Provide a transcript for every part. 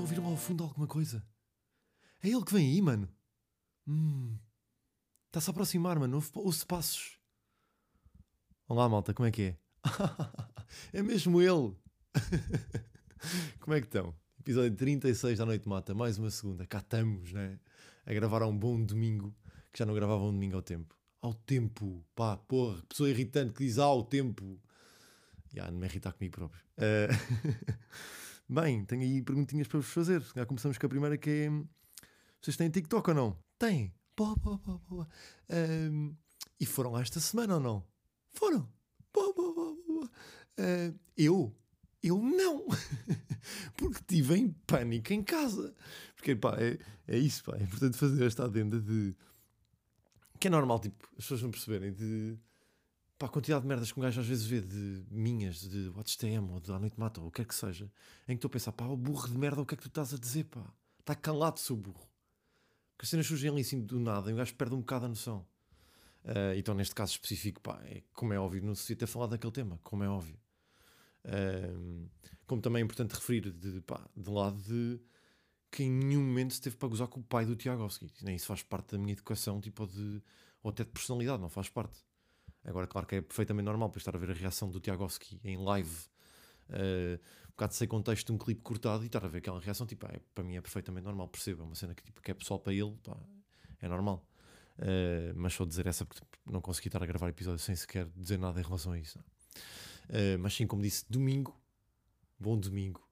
estou a ouvir ao fundo alguma coisa. É ele que vem aí, mano. Hum. Está-se a aproximar, mano. Ouve passos. Olá, malta, como é que é? é mesmo ele. como é que estão? Episódio 36 da Noite Mata, mais uma segunda. Cá estamos, né? A gravar um bom domingo, que já não gravava um domingo ao tempo. Ao tempo, pá, porra, pessoa irritante que diz ao tempo. Já, não me irritar comigo próprio. Uh... Bem, tenho aí perguntinhas para vos fazer. Já começamos com a primeira que é. Vocês têm TikTok ou não? Têm. Boa, boa, boa, boa. Um, e foram lá esta semana ou não? Foram. Boa, boa, boa, boa. Uh, eu? Eu não. Porque estive em pânico em casa. Porque, pá, é, é isso, pá. É importante fazer esta adenda de. Que é normal, tipo, as pessoas não perceberem de pá, a quantidade de merdas que um gajo às vezes vê de minhas, de WhatsApp ou de À Noite Mata, ou o que é que seja, em que estou a pensar, pá, o burro de merda, o que é que tu estás a dizer, pá? Está calado, seu burro. Porque as cenas surgem ali assim do nada e um gajo perde um bocado a noção. Uh, então, neste caso específico, pá, é, como é óbvio, não se ter falado daquele tema, como é óbvio. Uh, como também é importante referir, de, pá, de lado de que em nenhum momento se teve para gozar com o pai do Tiagovski. Nem isso faz parte da minha educação, tipo, de, ou até de personalidade, não faz parte. Agora, claro que é perfeitamente normal para estar a ver a reação do Tiagovski em live, uh, um bocado sem contexto de um clipe cortado e estar a ver aquela reação, tipo, é, para mim é perfeitamente normal, perceba, é uma cena que, tipo, que é pessoal para ele, pá, é normal. Uh, mas só dizer essa porque tipo, não consegui estar a gravar episódio sem sequer dizer nada em relação a isso. Uh, mas sim, como disse, domingo, bom domingo.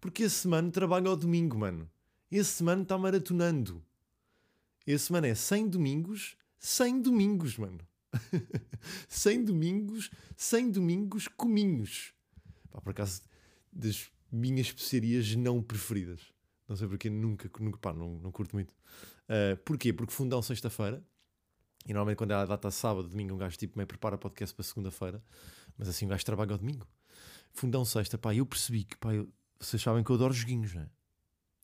Porque esse mano trabalha ao domingo, mano. Esse mano está maratonando. Esse mano é 100 domingos, 100 domingos, mano. sem domingos, sem domingos cominhos. Pá, por acaso, das minhas especiarias não preferidas. Não sei porque, nunca, nunca pá, não, não curto muito. Uh, porquê? Porque fundão sexta-feira. E normalmente quando é a data sábado, domingo, um gajo tipo meio prepara podcast para segunda-feira. Mas assim um gajo trabalha ao domingo. Fundão sexta, pá, eu percebi que, pá, eu, vocês sabem que eu adoro joguinhos, não é?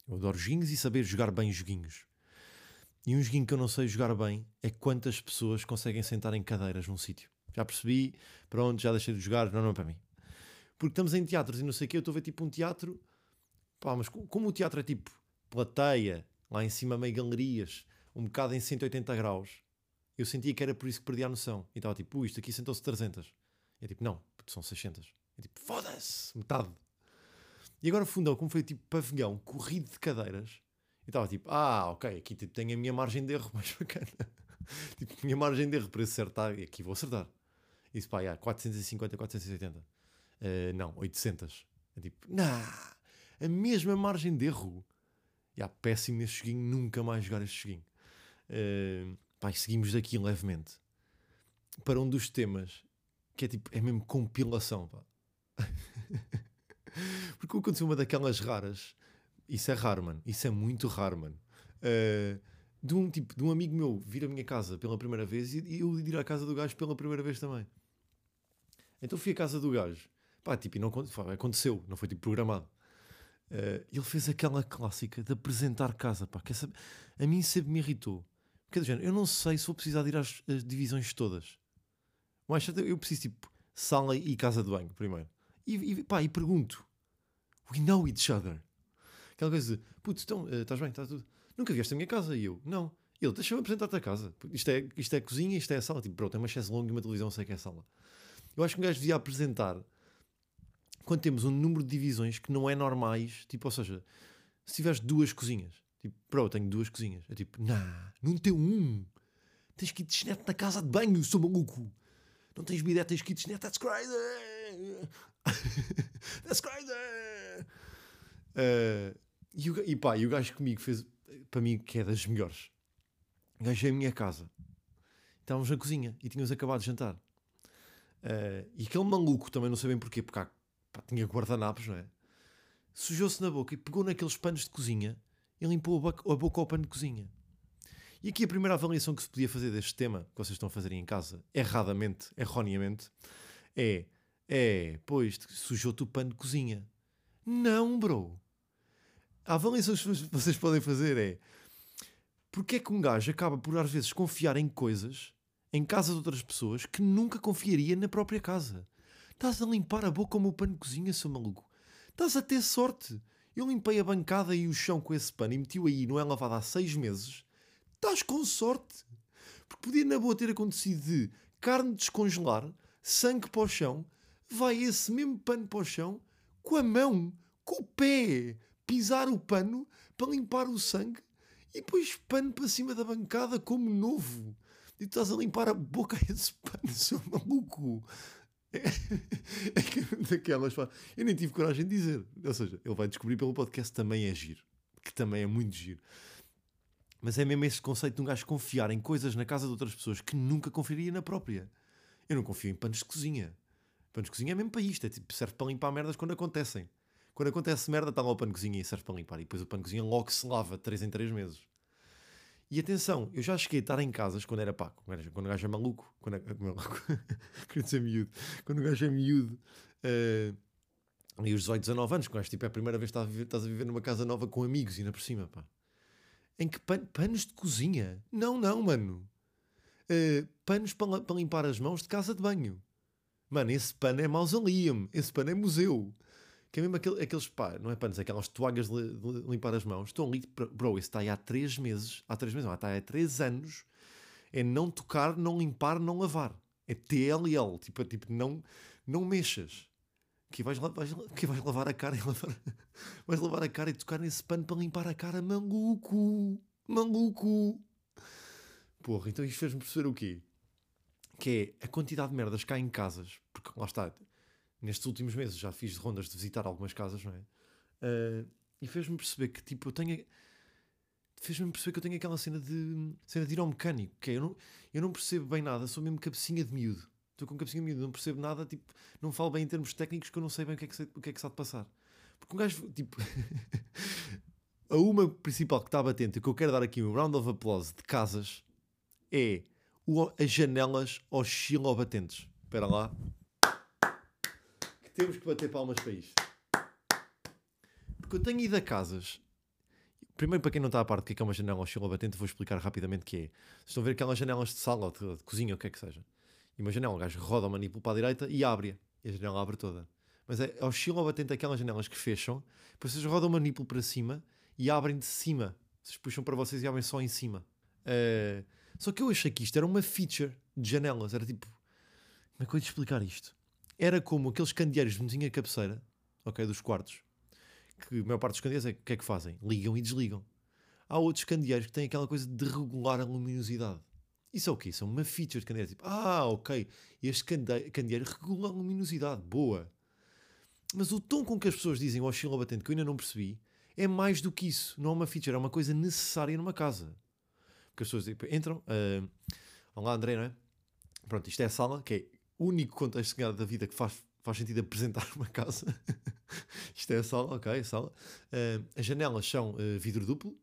Eu adoro joguinhos e saber jogar bem joguinhos. E um joguinho que eu não sei jogar bem é quantas pessoas conseguem sentar em cadeiras num sítio. Já percebi, pronto, já deixei de jogar, não, não é para mim. Porque estamos em teatros e não sei o quê, eu estou a ver tipo um teatro, pá, mas como o teatro é tipo plateia, lá em cima meio galerias, um bocado em 180 graus, eu sentia que era por isso que perdi a noção. E estava tipo, isto aqui sentou-se 300. E é tipo, não, são 600. É tipo, foda-se, metade. E agora fundão, como foi tipo pavilhão, corrido de cadeiras, e estava tipo, ah, ok, aqui tipo, tenho a minha margem de erro mais bacana. tipo, minha margem de erro para acertar, e aqui vou acertar. Isso pá, yeah, 450, 480. Uh, não, 800. É tipo, nah, a mesma margem de erro. Yeah, péssimo neste joguinho, nunca mais jogar este joguinho. Uh, pá, e seguimos daqui levemente para um dos temas que é tipo, é mesmo compilação, pá. Porque aconteceu uma daquelas raras isso é raro, mano. Isso é muito raro, mano. Uh, de um tipo, de um amigo meu vir à minha casa pela primeira vez e eu ir à casa do gajo pela primeira vez também. Então fui à casa do gajo. Pá, tipo, e não aconteceu, não foi tipo programado. Uh, ele fez aquela clássica de apresentar casa, pá, que essa, a mim sempre me irritou. Porque é do género, eu não sei se vou precisar de ir às, às divisões todas. Mas eu preciso tipo sala e casa de banho primeiro. E, e, pá, e pergunto: We know each other. Aquela coisa de, putz, então, uh, estás bem, está tudo. Nunca vieste a minha casa? E eu, não. Ele, deixa-me apresentar-te a casa. Isto é, isto é cozinha, isto é a sala. Tipo, pronto, é uma chaise longa e uma televisão, sei que é a sala. Eu acho que um gajo devia apresentar quando temos um número de divisões que não é normais. Tipo, ou seja, se tiveres duas cozinhas, tipo, pronto, eu tenho duas cozinhas. É tipo, nah, não tem um. Tens kitchenette na casa de banho, sou maluco. Não tens bidé, tens kitchenette, that's crazy. that's crazy. Uh, e, o, e pá, e o gajo comigo fez, para mim, que é das melhores. O gajo minha casa. Estávamos na cozinha e tínhamos acabado de jantar. Uh, e aquele maluco, também não sei bem porquê, porque há, pá, tinha guardanapos, não é? Sujou-se na boca e pegou naqueles panos de cozinha e limpou a boca, a boca ao pano de cozinha. E aqui a primeira avaliação que se podia fazer deste tema, que vocês estão a fazer em casa, erradamente, erroneamente, é: é, pois, sujou-te o pano de cozinha. Não, bro a avaliação que vocês podem fazer é porque é que um gajo acaba por às vezes confiar em coisas em casa de outras pessoas que nunca confiaria na própria casa. Estás a limpar a boca como o pano de cozinha, seu maluco. Estás a ter sorte. Eu limpei a bancada e o chão com esse pano e meti-o aí, não é lavado há seis meses. Estás com sorte. Porque podia na boa ter acontecido de carne descongelar, sangue para o chão, vai esse mesmo pano para o chão, com a mão, com o pé, pisar o pano para limpar o sangue e depois pano para cima da bancada como novo. E tu estás a limpar a boca a esse pano, seu maluco. É, é que daquelas. Eu nem tive coragem de dizer. Ou seja, ele vai descobrir pelo podcast também é giro. Que também é muito giro. Mas é mesmo esse conceito de um gajo confiar em coisas na casa de outras pessoas que nunca confiaria na própria. Eu não confio em panos de cozinha. Panos de cozinha é mesmo para isto. É tipo, serve para limpar merdas quando acontecem. Quando acontece merda, está lá o pano cozinha e serve para limpar. E depois o pano cozinha logo se lava 3 em 3 meses. E atenção, eu já cheguei a estar em casas quando era pá, quando, o gajo é maluco, quando é, maluco, queria dizer miúdo, quando o gajo é miúdo, uh, e os 18, 19 anos, quando tipo, é a primeira vez que estás a, viver, estás a viver numa casa nova com amigos ainda por cima, pá. Em que pan, panos de cozinha? Não, não, mano. Uh, panos para, para limpar as mãos de casa de banho. Mano, esse pano é mausoleum, esse pano é museu. Que é mesmo aquele, aqueles, pá, não é panos, aquelas toalhas de, de, limpar as mãos. Estão ali, bro, isso está aí há 3 meses, há 3 meses, não, está aí há 3 anos. É não tocar, não limpar, não lavar. É TLL, tipo, é tipo não, não mexas. Que vais, vais, que vais lavar a cara e lavar, vais lavar a cara e tocar nesse pano para limpar a cara, maluco, maluco. Porra, então isto fez-me perceber o quê? Que é a quantidade de merdas cá em casas, porque lá está, nestes últimos meses já fiz rondas de visitar algumas casas, não é? Uh, e fez-me perceber que, tipo, eu tenho. Fez-me perceber que eu tenho aquela cena de, cena de ir ao mecânico, que é, eu não, eu não percebo bem nada, sou mesmo cabecinha de miúdo. Estou com cabecinha de miúdo, não percebo nada, tipo, não falo bem em termos técnicos que eu não sei bem o que é que, o que, é que se há de passar. Porque um gajo, tipo. a uma principal que está batente e que eu quero dar aqui um round of applause de casas é o, as janelas oscilobatentes. Espera lá temos que bater palmas para isto. Porque eu tenho ido a casas. Primeiro, para quem não está a parte do que é uma janela oscilobatente, vou explicar rapidamente o que é. Vocês estão a ver aquelas janelas de sala de, de cozinha, o que é que seja. E uma janela, o gajo roda o manípulo para a direita e abre. E a janela abre toda. Mas é oscilobatente aquelas janelas que fecham, depois vocês rodam o manípulo para cima e abrem de cima. Vocês puxam para vocês e abrem só em cima. Uh, só que eu achei que isto era uma feature de janelas. Era tipo. Como é que eu ia explicar isto? Era como aqueles candeeiros de mesinha cabeceira, ok, dos quartos, que a maior parte dos candeeiros é, o que é que fazem? Ligam e desligam. Há outros candeeiros que têm aquela coisa de regular a luminosidade. Isso é o quê? Isso é uma feature de candeeiro. Tipo, ah, ok, este candeeiro regula a luminosidade. Boa. Mas o tom com que as pessoas dizem o oscilobatente, que eu ainda não percebi, é mais do que isso. Não é uma feature, é uma coisa necessária numa casa. Porque as pessoas tipo, entram, uh, olá André, não é? Pronto, isto é a sala, que é único contexto da vida que faz, faz sentido apresentar uma casa. Isto é a sala, ok, a sala. Uh, as janelas são uh, vidro duplo, uh,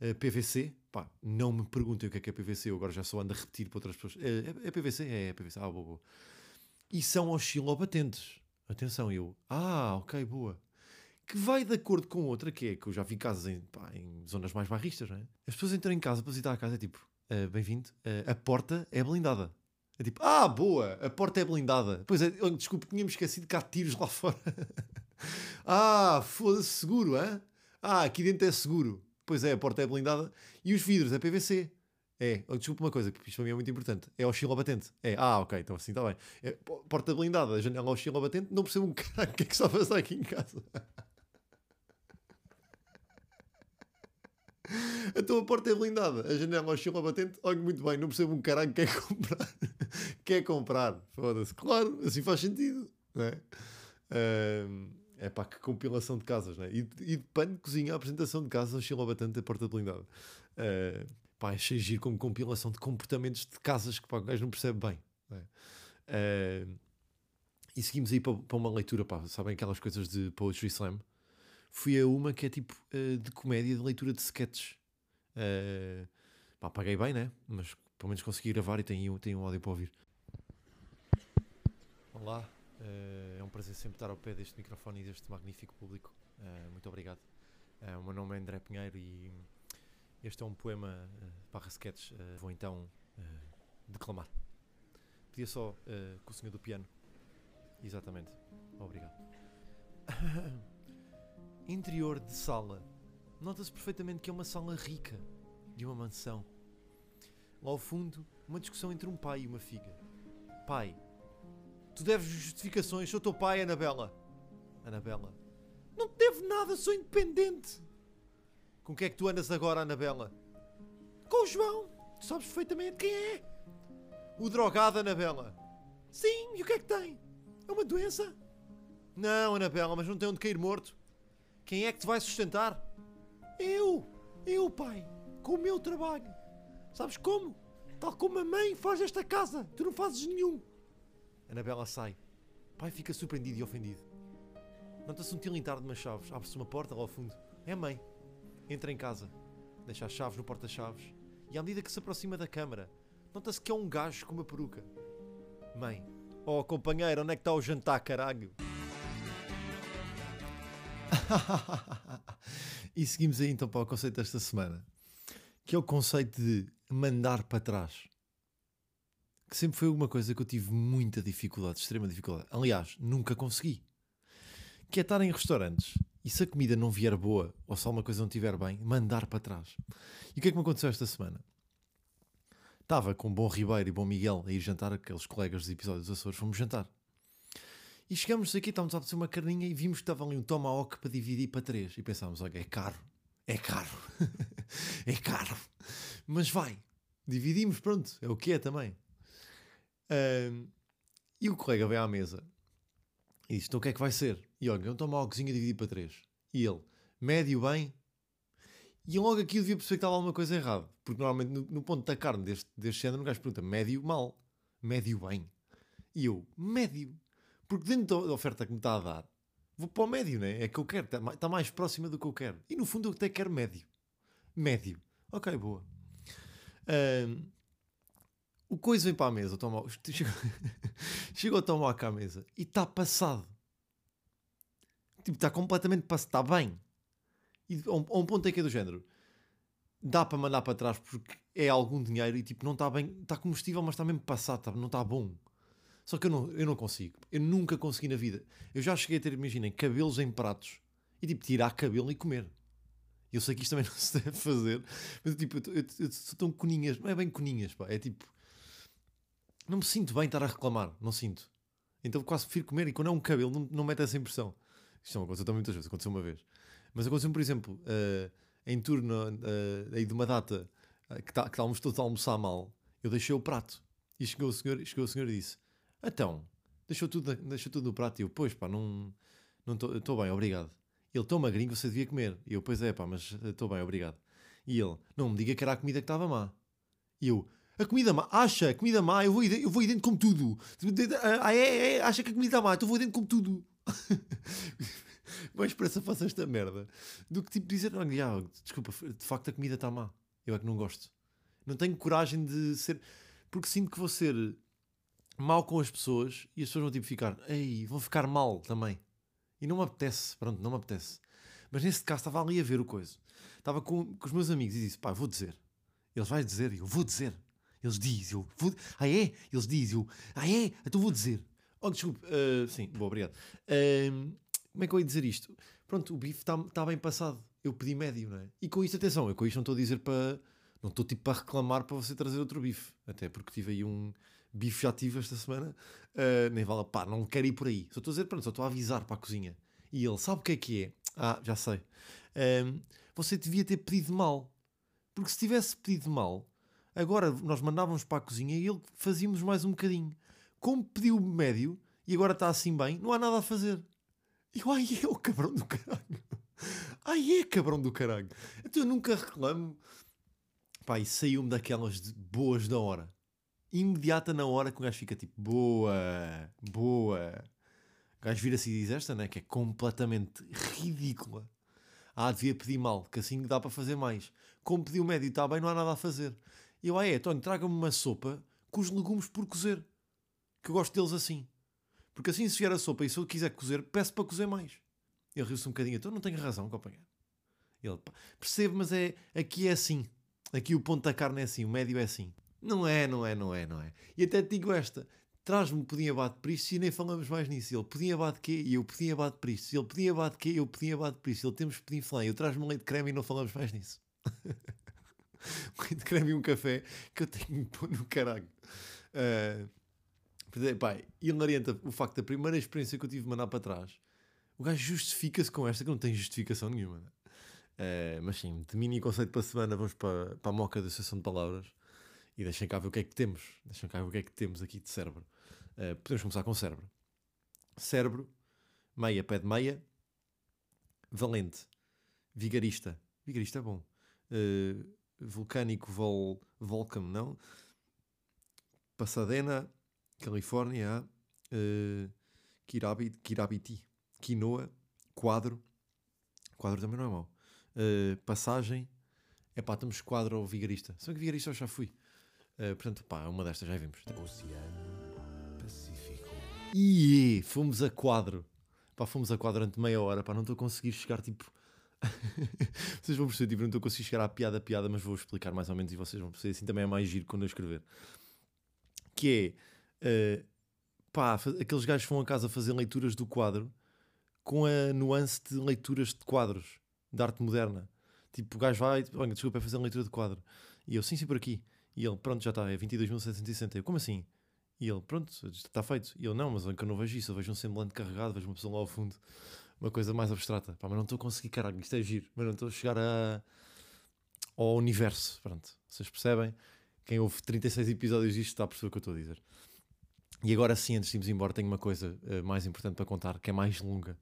eh, PVC. Pá, não me perguntem o que é que é PVC, eu agora já só ando a repetir para outras pessoas. É, é PVC? É, é PVC. Ah, boa, boa. E são oscilobatentes. Atenção, eu. Ah, ok, boa. Que vai de acordo com outra, que é que eu já vi casas em, pá, em zonas mais barristas, não é? As pessoas entram em casa para visitar a casa, é tipo, bem-vindo, a porta é blindada. É tipo, ah, boa, a porta é blindada. Pois é, desculpe, tínhamos esquecido que há tiros lá fora. ah, foda-se, seguro, hã? Ah, aqui dentro é seguro. Pois é, a porta é blindada. E os vidros é PVC. É, oh, desculpe uma coisa, que isto para mim é muito importante. É oscilobatente. É, ah, ok, então assim está bem. É, porta blindada, a janela oscilobatente, não percebo um caralho o que é que está a passar aqui em casa. A tua porta é blindada, a janela oscila batente. Olha, muito bem, não percebo um caralho que quer comprar. quer comprar, foda-se. Claro, assim faz sentido, não é? Uh, é pá, que compilação de casas, né? E, e de pano de cozinha, a apresentação de casas, oscila batente, a porta blindada. Uh, pá, achei giro como compilação de comportamentos de casas que pá, o gajo não percebe bem. É? Uh, e seguimos aí para, para uma leitura, pá, sabem aquelas coisas de Poetry Slam? Fui a uma que é tipo uh, de comédia, de leitura de sketches. Uh, pá, paguei bem, né? Mas pelo menos consegui gravar e tenho, tenho um áudio para ouvir. Olá, uh, é um prazer sempre estar ao pé deste microfone e deste magnífico público. Uh, muito obrigado. o meu nome é André Pinheiro e este é um poema uh, barra sketch. vou então declamar. Pedia só com o senhor do piano. Exatamente. Obrigado. interior de sala. Nota-se perfeitamente que é uma sala rica de uma mansão. Lá ao fundo, uma discussão entre um pai e uma filha. Pai, tu deves justificações, sou teu pai, Anabela. Anabela, não te devo nada, sou independente. Com que é que tu andas agora, Anabela? Com o João, tu sabes perfeitamente quem é. O drogado, Anabela. Sim, e o que é que tem? É uma doença? Não, Anabela, mas não tem onde cair morto. Quem é que te vai sustentar? Eu! Eu, pai! Com o meu trabalho! Sabes como? Tal como a mãe faz esta casa! Tu não fazes nenhum! Anabela sai. Pai fica surpreendido e ofendido. Nota-se um tilintar de umas chaves. Abre-se uma porta lá ao fundo. É a mãe. Entra em casa. Deixa as chaves no porta-chaves. E à medida que se aproxima da câmara, nota-se que é um gajo com uma peruca. Mãe. Oh, companheiro, onde é que está o jantar, caralho? e seguimos aí então para o conceito desta semana, que é o conceito de mandar para trás. Que sempre foi uma coisa que eu tive muita dificuldade, extrema dificuldade. Aliás, nunca consegui. Que é estar em restaurantes e se a comida não vier boa ou se alguma coisa não estiver bem, mandar para trás. E o que é que me aconteceu esta semana? Estava com o Bom Ribeiro e Bom Miguel a ir jantar, aqueles colegas dos episódios dos Açores, fomos jantar. E chegamos aqui, estávamos a fazer uma carninha e vimos que estava ali um tomahawk para dividir para três. E pensámos, olha, é caro, é caro, é caro. Mas vai, dividimos, pronto, é o que é também. Um, e o colega veio à mesa e disse, então o que é que vai ser? E olha, é um tomahawkzinho a dividir para três. E ele, médio bem. E logo aqui eu devia perceber que estava alguma coisa errada. Porque normalmente no, no ponto da carne deste, deste género, um gajo pergunta, médio mal, médio bem. E eu, médio. Porque dentro da oferta que me está a dar, vou para o médio, né? É que eu quero, está mais, está mais próxima do que eu quero. E no fundo eu até quero médio. Médio. Ok, boa. Um, o coisa vem para a mesa, toma, chega o tomate à mesa e está passado. Tipo, está completamente passado, está bem. E a um, a um ponto é que é do género. Dá para mandar para trás porque é algum dinheiro e tipo, não está bem, está combustível, mas está mesmo passado, tá, não está bom. Só que eu não, eu não consigo. Eu nunca consegui na vida. Eu já cheguei a ter, imaginem, cabelos em pratos e tipo tirar cabelo e comer. Eu sei que isto também não se deve fazer, mas tipo, eu, eu, eu sou tão coninhas, não é bem coninhas, pá, é tipo, não me sinto bem estar a reclamar, não sinto. Então quase prefiro comer e quando é um cabelo não, não mete essa impressão. Isto não aconteceu também muitas vezes, aconteceu uma vez. Mas aconteceu, por exemplo, uh, em turno uh, aí de uma data uh, que, tá, estávamos todos a almoçar mal, eu deixei o prato. E chegou o senhor, chegou o senhor e disse: então, deixou tudo, deixou tudo no prato. E eu, pois pá, não estou bem, obrigado. Ele, tão magrinho, você devia comer. E eu, pois é pá, mas estou bem, obrigado. E ele, não me diga que era a comida que estava má. E eu, a comida má, acha, a comida má, eu vou, eu vou aí dentro como tudo. Ah, é, é, acha que a comida está má, então vou aí dentro como tudo. Mais pressa faça esta merda do que tipo dizer, olha, ah, desculpa, de facto a comida está má. Eu é que não gosto. Não tenho coragem de ser. Porque sinto que vou ser mal com as pessoas e as pessoas vão tipo ficar, ei, vão ficar mal também. E não me apetece, pronto, não me apetece. Mas nesse caso estava ali a ver o coisa. Estava com, com os meus amigos e disse, pá, vou dizer. Eles vão dizer, eu vou dizer. Eles dizem, eu vou. Ah é? Eles dizem, eu. Ah é? Então vou dizer. Oh, desculpe. Uh, sim, bom, obrigado. Uh, como é que eu ia dizer isto? Pronto, o bife está tá bem passado. Eu pedi médio, não é? E com isto, atenção, eu com isto não estou a dizer para. Não estou tipo para reclamar para você trazer outro bife. Até porque tive aí um bife já tive esta semana, uh, nem vale, pá, não quero ir por aí. Só estou a dizer, pronto, só estou a avisar para a cozinha. E ele, sabe o que é que é? Ah, já sei. Um, você devia ter pedido mal. Porque se tivesse pedido mal, agora nós mandávamos para a cozinha e ele fazíamos mais um bocadinho. Como pediu médio e agora está assim bem, não há nada a fazer. E eu, ai, é o cabrão do caralho. Ai, é cabrão do caralho. Então eu nunca reclamo. Pá, e saiu-me daquelas boas da hora imediata na hora que o gajo fica tipo, boa, boa. O gajo vira-se e diz esta, né? Que é completamente ridícula. Ah, devia pedir mal, que assim dá para fazer mais. Como pediu médio está bem, não há nada a fazer. E eu, ah é, Tony, traga-me uma sopa com os legumes por cozer. Que eu gosto deles assim. Porque assim, se vier a sopa e se eu quiser cozer, peço para cozer mais. Ele riu-se um bocadinho, então não tenho razão, companheiro. Ele, percebe, mas é, aqui é assim. Aqui o ponto da carne é assim, o médio é assim. Não é, não é, não é, não é. E até te digo esta: traz-me pudim abate por isto e nem falamos mais nisso. Ele pudim abate quê? E eu pudim abate por isto. Ele pudim abate quê? Eu pudim abate por isto. Ele temos pudim flan. Eu traz-me leite de creme e não falamos mais nisso. leite de creme e um café que eu tenho que pôr no caralho. Uh, pá, hilariante o facto da primeira experiência que eu tive de mandar para trás. O gajo justifica-se com esta que não tem justificação nenhuma. Uh, mas sim, de mini conceito para a semana, vamos para, para a moca da Associação de Palavras e deixem cá ver o que é que temos. Deixem cá ver o que é que temos aqui de cérebro. Uh, podemos começar com cérebro. Cérebro, meia, pé de meia, valente, vigarista. Vigarista é bom. Uh, vulcânico, vol, Volcam, não? Pasadena, Califórnia, uh, Kirabiti, Quinoa, Quadro. Quadro também não é mau. Uh, passagem. É pá, estamos quadro ou vigarista. Só que vigarista eu já fui. Uh, portanto, pá, uma destas já vimos. Oceano Pacífico. E fomos a quadro. Pá, fomos a quadro durante meia hora. Pá, não estou a conseguir chegar tipo. vocês vão perceber, tipo, não estou a conseguir chegar à piada a piada, mas vou explicar mais ou menos e vocês vão perceber. Assim também é mais giro quando eu escrever. Que é. Uh, pá, aqueles gajos vão a casa fazer leituras do quadro com a nuance de leituras de quadros de arte moderna. Tipo, o gajo vai, olha, desculpa, é fazer leitura de quadro. E eu, sim, sim, por aqui. E ele, pronto, já está, é 22.760. Eu, como assim? E ele, pronto, está feito. E eu, não, mas eu não vejo isso, eu vejo um semblante carregado, vejo uma pessoa lá ao fundo, uma coisa mais abstrata. Pá, mas não estou a conseguir, caralho, isto é giro, mas não estou a chegar a... ao universo. Pronto, vocês percebem? Quem ouve 36 episódios disto está a perceber o que eu estou a dizer. E agora sim, antes de irmos embora, tenho uma coisa uh, mais importante para contar, que é mais longa.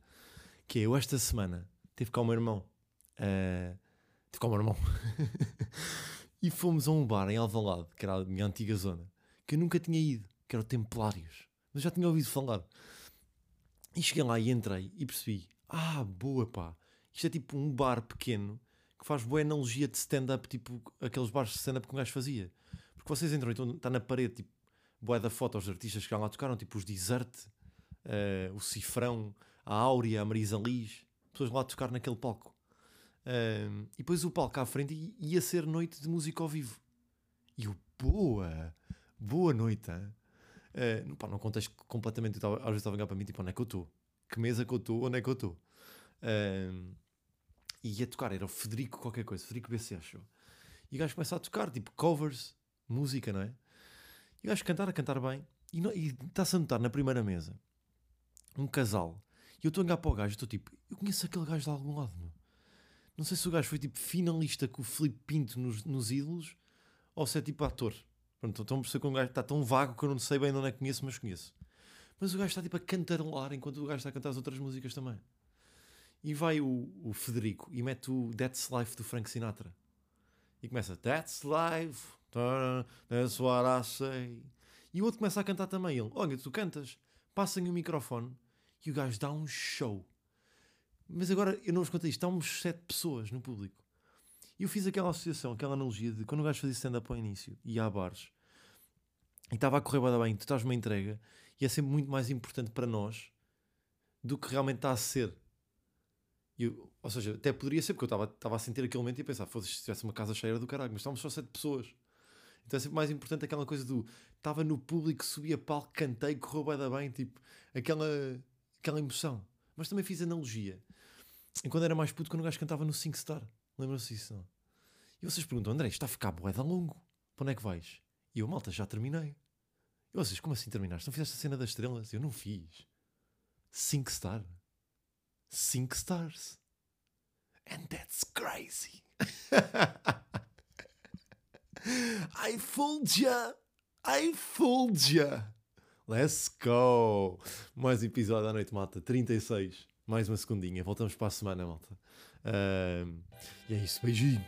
Que é, eu esta semana tive cá o meu irmão. Uh, tive cá o meu irmão. e fomos a um bar em Alvalade, que era a minha antiga zona, que eu nunca tinha ido, que era o Templários. Mas já tinha ouvido falar. E cheguei lá e entrei e percebi: ah, boa pá, isto é tipo um bar pequeno que faz boa analogia de stand-up, tipo aqueles bares de stand-up que um gajo fazia. Porque vocês entram, então está na parede, tipo, boa da foto aos artistas que lá tocaram, tipo os Desert, uh, o Cifrão, a Áurea, a Marisa Liz, pessoas lá a tocar naquele palco. E depois o palco à frente ia ser noite de música ao vivo. E eu, boa, boa noite. Uh, pá, num contexto completamente, às vezes estava a para mim, tipo, onde é que eu estou? Que mesa que eu estou? Onde é que eu estou? E ia tocar, era o Federico qualquer coisa, Federico BC, achou. E o gajo começa a tocar, tipo, covers, música, não é? E o gajo cantar, a cantar bem. E, está-se a notar na primeira mesa um casal. E eu estou a olhar para o gajo estou tipo, eu conheço aquele gajo de algum lado, meu. Não sei se o gajo foi tipo finalista com o Felipe Pinto nos, nos ídolos ou se é tipo ator. Pronto, estão a perceber que um gajo está tão vago que eu não sei bem de onde é que conheço, mas conheço. Mas o gajo está tipo a cantarolar enquanto o gajo está a cantar as outras músicas também. E vai o, o Federico e mete o That's Life do Frank Sinatra. E começa That's Life, that's what I say. E o outro começa a cantar também. Ele, olha, tu cantas, passem o microfone e o gajo dá um show. Mas agora eu não vos contei isto, estamos sete pessoas no público. E eu fiz aquela associação, aquela analogia de quando o gajo fazia stand-up ao início e a bares e estava a correr bem, tu estás uma entrega e é sempre muito mais importante para nós do que realmente está a ser. Eu, ou seja, até poderia ser, porque eu estava, estava a sentir aquele momento e a pensar, foda-se, se tivesse uma casa cheia do caralho, mas estávamos só sete pessoas. Então é sempre mais importante aquela coisa do estava no público, subia palco, cantei, correu bem, tipo, aquela, aquela emoção. Mas também fiz analogia e quando era mais puto, quando o gajo cantava no SingStar. Lembram-se disso, não? E vocês perguntam, André, está a ficar boeda longo. Para onde é que vais? E eu, malta, já terminei. E vocês, como assim terminaste? Não fizeste a cena das estrelas? Eu não fiz. SingStar. Cinco stars. And that's crazy. I fooled ya. I fooled ya. Let's go. Mais episódio à noite, malta. 36 mais uma segundinha. Voltamos para a semana, malta. Uh, e é isso, beijinhos.